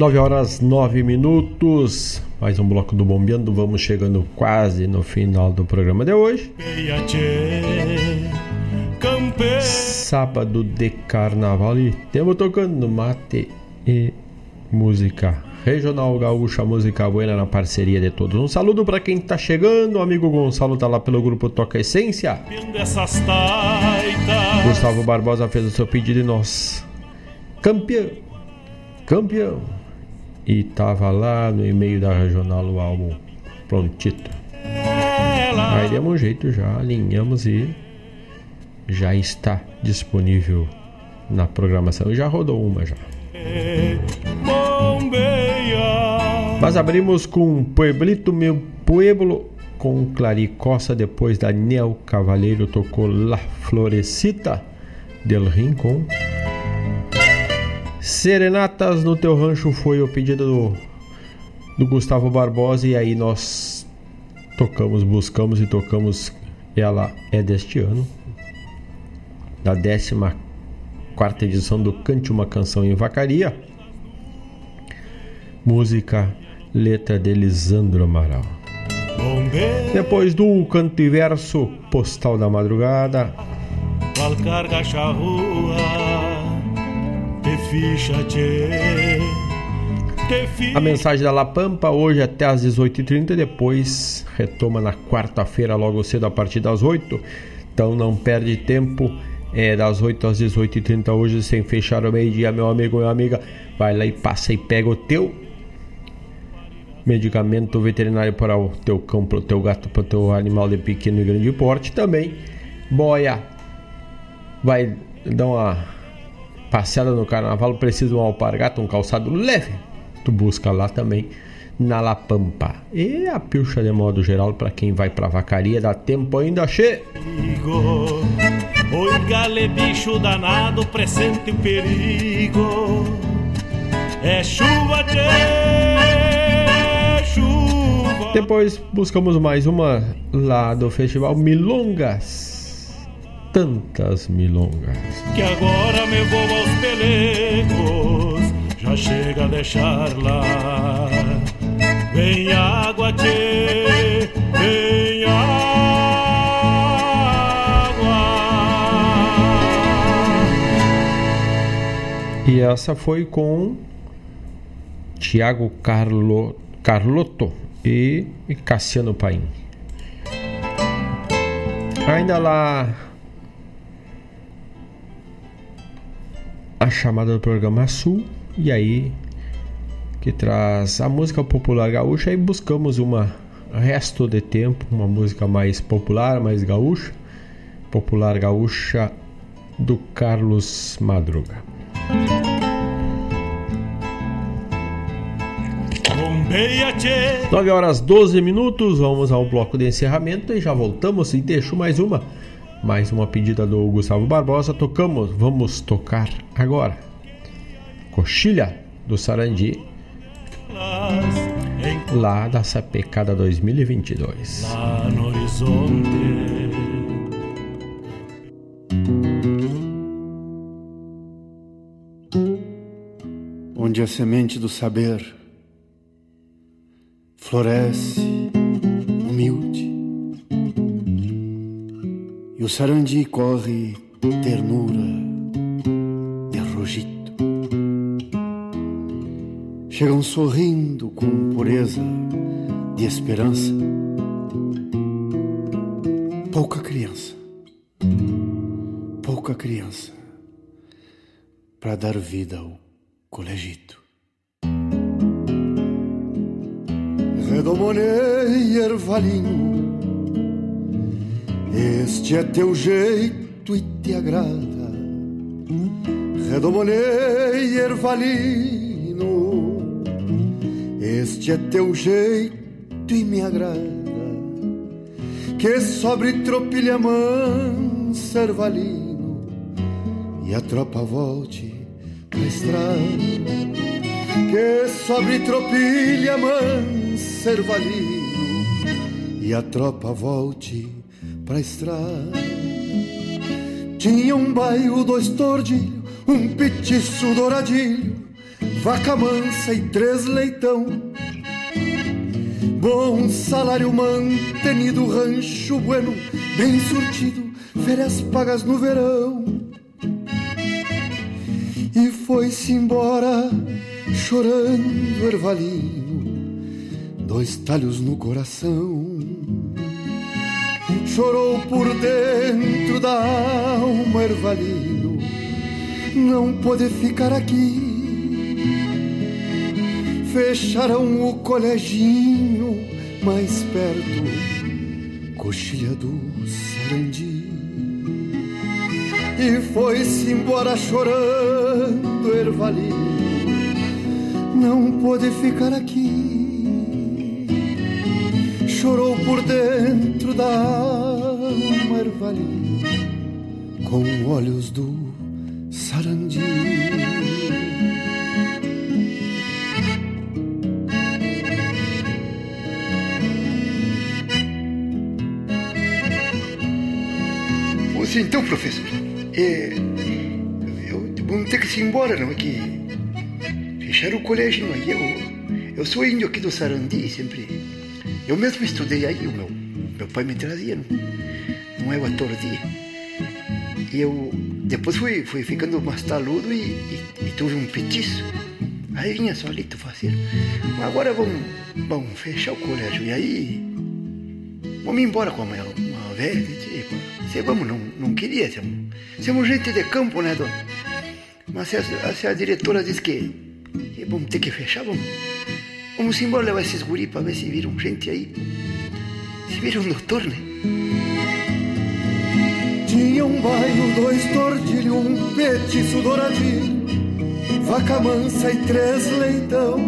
9 horas 9 minutos. Mais um bloco do Bombeando. Vamos chegando quase no final do programa de hoje. Sábado de carnaval e temos tocando mate e música regional gaúcha, música buena na parceria de todos. Um saludo para quem tá chegando, o amigo Gonçalo tá lá pelo grupo Toca Essência. Gustavo Barbosa fez o seu pedido e nós campeão, campeão. E tava lá no e-mail da regional o álbum prontito. Aí demos um jeito já, alinhamos e já está disponível na programação. Já rodou uma já. Mas abrimos com Pueblito Meu Pueblo com Claricossa depois Daniel Cavaleiro tocou La Florecita del Rincón. Serenatas no teu rancho foi o pedido do, do Gustavo Barbosa e aí nós tocamos, buscamos e tocamos. Ela é deste ano, da 14 quarta edição do Cante uma Canção em Vacaria. Música, letra de Lisandro Amaral. Depois do canto e verso, Postal da Madrugada. Qual carga charrua, te ficha, tchê. A mensagem da La Pampa hoje até às 18h30, depois retoma na quarta-feira, logo cedo, a partir das 8 Então não perde tempo, é das 8 às 18h30 hoje, sem fechar o meio-dia, meu amigo, minha amiga. Vai lá e passa e pega o teu medicamento veterinário para o teu cão, para o teu gato, para o teu animal de pequeno e grande porte. Também, boia, vai dar uma passeada no carnaval, precisa de um alpargata, um calçado leve tu busca lá também na La Pampa. E a pilcha de modo geral para quem vai pra vacaria, dá tempo ainda che. Oi, gale bicho danado, presente o perigo. É chuva, chuva. Depois buscamos mais uma lá do festival Milongas. Tantas milongas. Que agora me vou aos pelecos já chega a deixar lá. Vem água, tchê, vem água. E essa foi com Tiago Carlo, Carlotto e, e Cassiano Paim. Ainda lá a chamada do programa Sul e aí que traz a música popular gaúcha e buscamos uma resto de tempo, uma música mais popular, mais gaúcha, popular gaúcha do Carlos Madruga. Nove horas 12 minutos, vamos ao bloco de encerramento e já voltamos e deixo mais uma, mais uma pedida do Gustavo Barbosa, tocamos, vamos tocar agora. Coxilha do Sarandi, lá da Sapecada 2022. Lá no horizonte. Onde a semente do saber floresce sarandi corre ternura de rogito chegam sorrindo com pureza de esperança. Pouca criança, pouca criança para dar vida ao colegito. Redomonei ervalinho, este é teu jeito e te agrada. Redomonei ervalinho este é teu jeito e me agrada, que sobre tropilha mansa ervalino e a tropa volte pra estrada. que sobre tropilha mansa ervalino e a tropa volte pra estrada. Tinha um bairro, dois tordilhos, um petiço douradilho, vaca mansa e três leitão. Bom salário mantenido, rancho bueno, bem surtido, férias pagas no verão. E foi-se embora chorando ervalino, dois talhos no coração. Chorou por dentro da alma ervalino, não pode ficar aqui. Fecharam o coleginho mais perto, coxilha do Sarandi. E foi-se embora chorando ervalino, não pode ficar aqui. Chorou por dentro da alma ervalino, com olhos do Sarandi. Pois então, professor, é, eu vou ter que ir embora, não é que fecharam o colégio, não é? Eu, eu sou índio aqui do Sarandi, sempre. Eu mesmo estudei aí, o meu, meu pai me trazia, não, é o ator de. E eu depois fui, fui ficando mais taludo e, e, e tive um petiço. Aí vinha solito fazer. Agora vamos, vamos fechar o colégio. E aí vamos embora com a minha, uma velha. Tipo, se vamos, não, não queria. Somos, somos gente de campo, né, dona? Mas se a, se a diretora diz que, que vamos ter que fechar, vamos, vamos embora levar esses guri para ver se viram gente aí. Se viram doutor, né? Tinha um bairro, dois tordilhos, um petiço douradinho, vaca mansa e três leitão.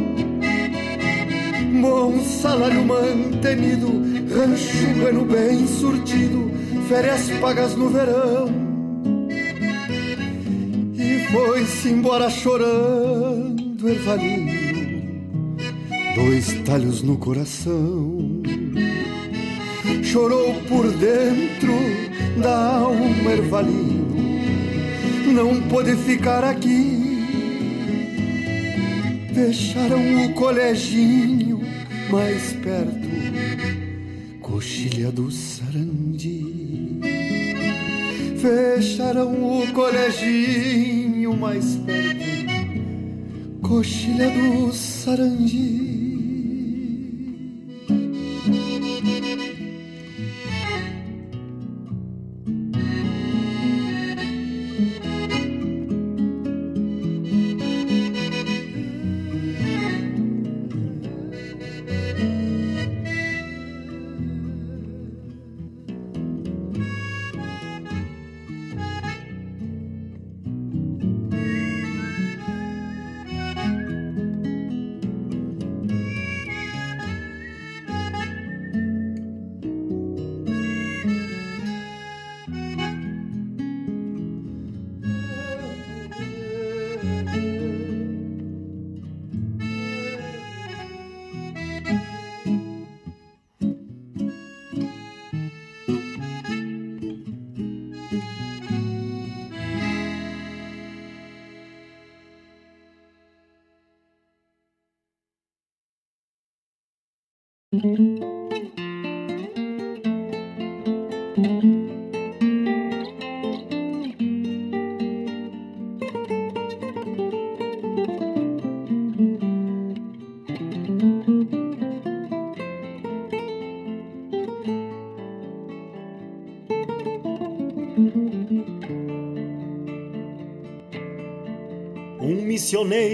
Bom salário mantenido, rancho bueno bem surtido, férias pagas no verão. E foi-se embora chorando, ervalino, dois talhos no coração. Chorou por dentro da alma ervalino, não pôde ficar aqui. Fecharam o coleginho mais perto, coxilha do Sarandi. Fecharam o coleginho mais perto, coxilha do Sarandi.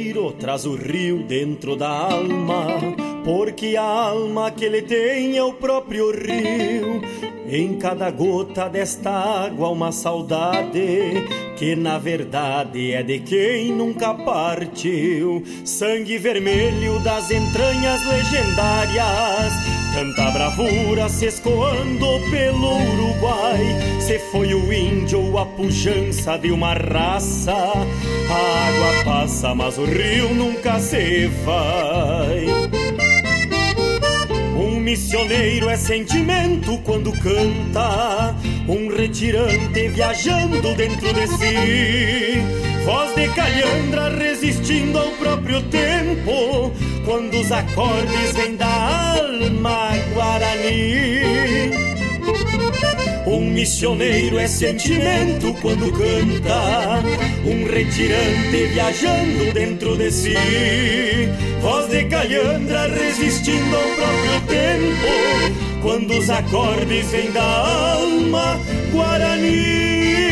Missioneiro traz o rio dentro da alma, porque a alma que ele tem é o próprio rio. Em cada gota desta água uma saudade que na verdade é de quem nunca partiu. Sangue vermelho das entranhas legendárias, tanta bravura se escoando pelo Uruguai. se foi o índio ou a pujança de uma raça. A água passa, mas o rio nunca se vai. Missioneiro é sentimento quando canta, um retirante viajando dentro de si. Voz de calhandra resistindo ao próprio tempo, quando os acordes vêm da alma guarani. Um missioneiro é sentimento quando canta, um retirante viajando dentro de si. Voz de calhandra resistindo ao próprio tempo, quando os acordes vêm da alma guarani.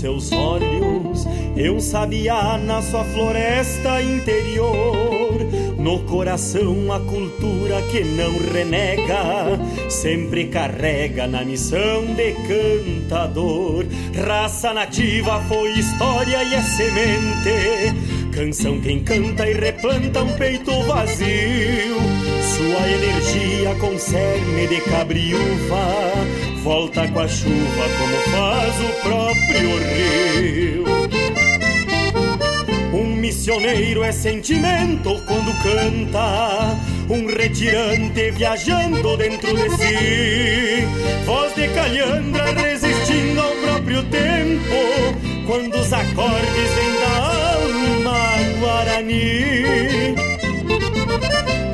Seus olhos, eu sabiá na sua floresta interior. No coração a cultura que não renega, sempre carrega na missão de cantador. Raça nativa foi história e é semente. Canção quem canta e replanta um peito vazio. Sua energia com cerne de cabriúva volta com a chuva como faz o próprio rio. Um missioneiro é sentimento quando canta, um retirante viajando dentro de si, voz de calhandra resistindo ao próprio tempo, quando os acordes vêm da alma guarani.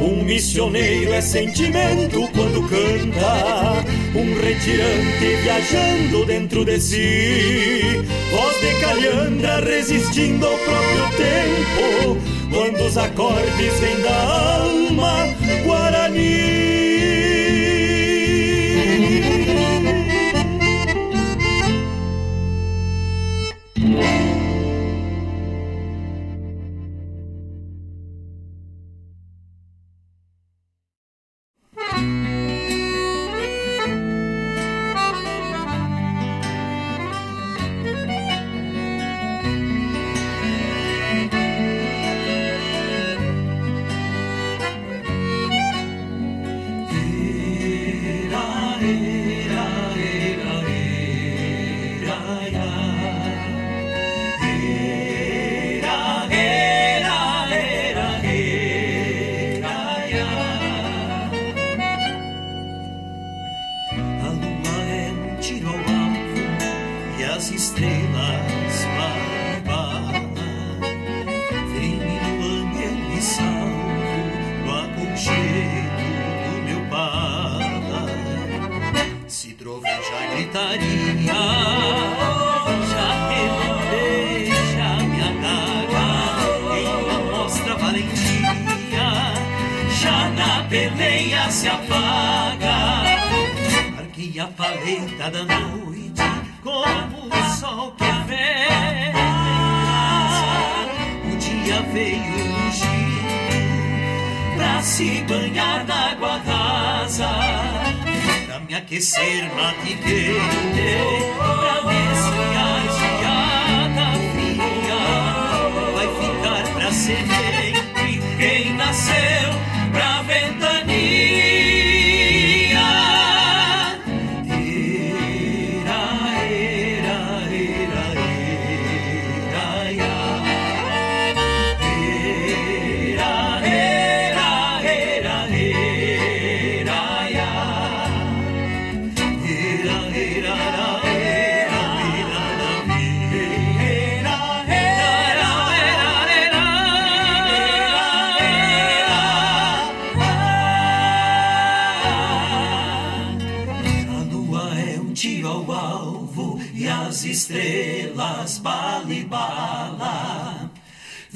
Um missioneiro é sentimento quando canta, um retirante viajando dentro de si, voz de calhandra resistindo ao próprio tempo, quando os acordes vêm da alma guarani.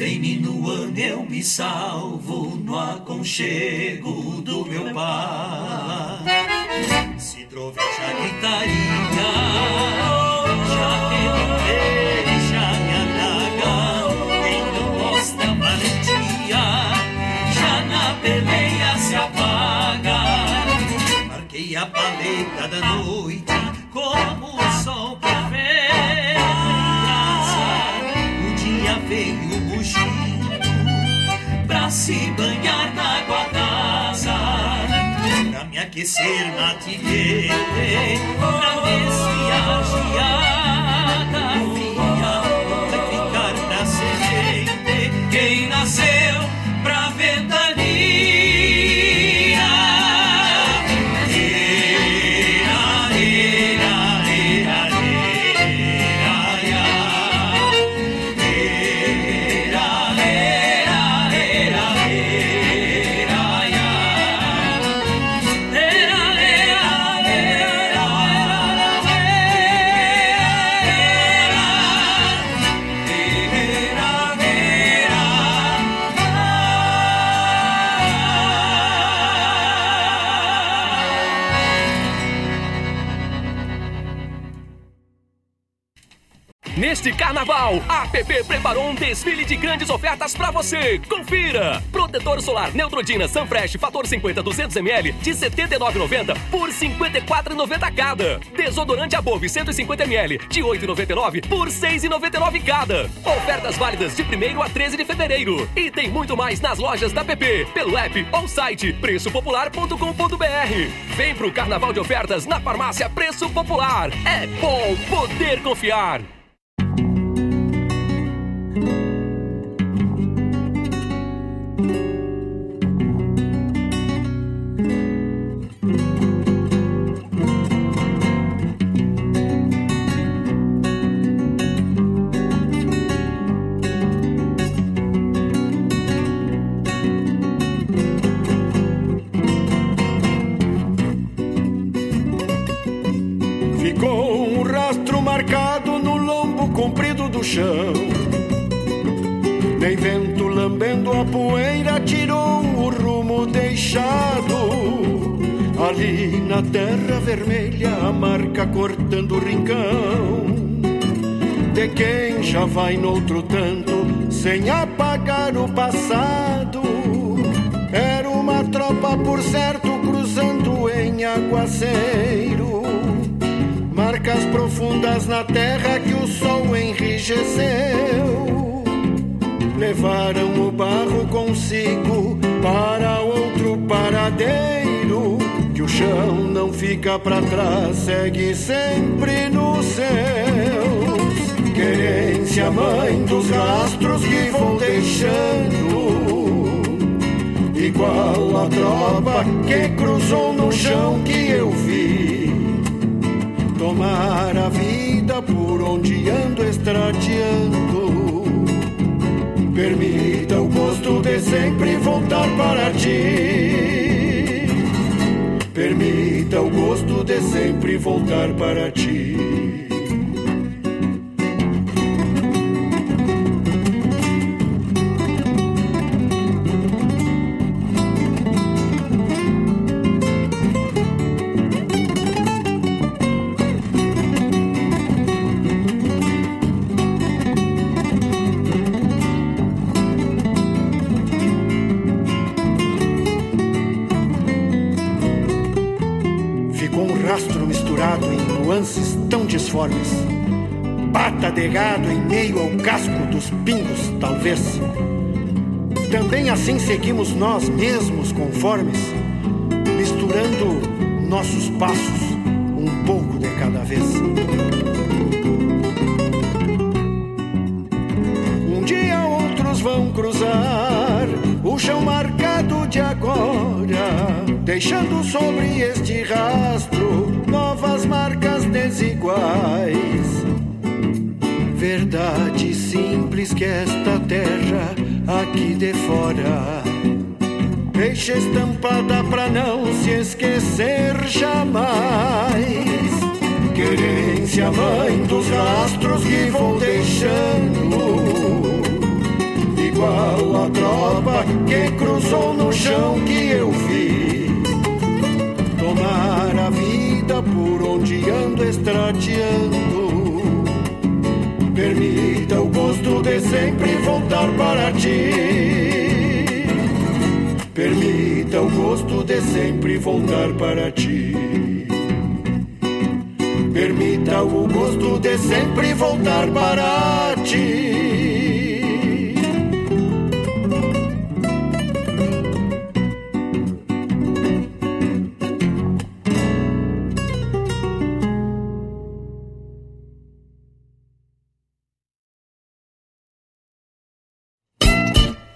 Vem minuano, eu me salvo no aconchego do meu pai. Se troveja gritaria, se banhar na água d'asa, pra me aquecer na tilheira, pra ver se a geada a APP preparou um desfile de grandes ofertas pra você. Confira! Protetor solar Neutrodina Sunfresh Fator 50 200ml de R$ 79,90 por R$ 54,90 cada. Desodorante Above 150ml de R$ 8,99 por R$ 6,99 cada. Ofertas válidas de 1 a 13 de fevereiro. E tem muito mais nas lojas da APP, pelo app ou site preçopopular.com.br. Vem pro carnaval de ofertas na farmácia Preço Popular. É bom poder confiar. Na terra vermelha, a marca cortando o rincão. De quem já vai noutro tanto, sem apagar o passado. Era uma tropa, por certo, cruzando em aguaceiro. Marcas profundas na terra que o sol enrijeceu. Levaram o barro consigo para outro paradeiro. Que o chão não fica para trás, segue sempre nos seus. Querência, mãe dos rastros que vou deixando. Igual a tropa que cruzou no chão que eu vi tomar a vida por onde ando estrateando. Permita o gosto de sempre voltar para ti. Permita o gosto de sempre voltar para ti. Tão disformes. Pata de gado em meio ao casco dos pingos, talvez. Também assim seguimos nós mesmos conformes, misturando nossos passos, um pouco de cada vez. Um dia outros vão cruzar o chão marcado de agora, deixando sobre este rastro novas marcas desiguais. Verdade simples que esta terra aqui de fora deixa estampada pra não se esquecer jamais. Querência mãe dos rastros que vou deixando. Igual a tropa que cruzou no chão que eu vi. Tomar a vida estrateando. Permita o gosto de sempre voltar para ti. Permita o gosto de sempre voltar para ti. Permita o gosto de sempre voltar para ti.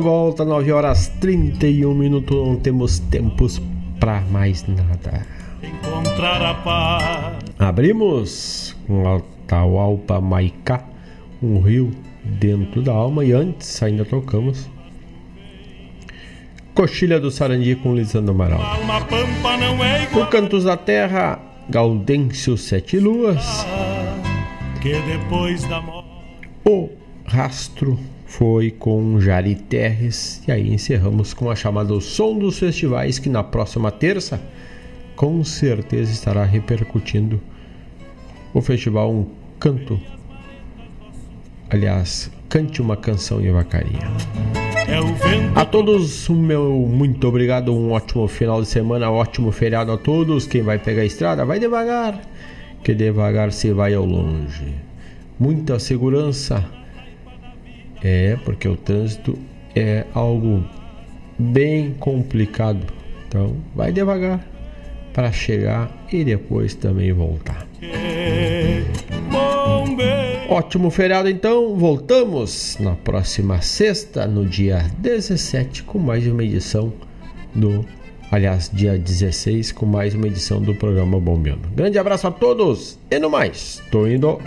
Volta, 9 horas 31 minutos. Não temos tempos para mais nada. Encontrar a paz. Abrimos com Atahualpa Maicá, um rio dentro da alma. E antes, ainda tocamos Coxilha do Sarandi com Lisandro Amaral. Alma pampa não é igual. No Cantos da Terra, Gaudêncio Sete Luas. Que depois da morte. O rastro foi com Jari Terres. E aí encerramos com a chamada O Som dos Festivais, que na próxima terça com certeza estará repercutindo o festival Um Canto. Aliás, cante uma canção de vacaria. É. A todos, meu muito obrigado. Um ótimo final de semana, ótimo feriado a todos. Quem vai pegar a estrada, vai devagar, que devagar se vai ao longe. Muita segurança. É, porque o trânsito é algo bem complicado. Então, vai devagar para chegar e depois também voltar. Ótimo feriado então, voltamos na próxima sexta, no dia 17, com mais uma edição do. Aliás, dia 16, com mais uma edição do programa Bombeando. Grande abraço a todos e no mais, tô indo.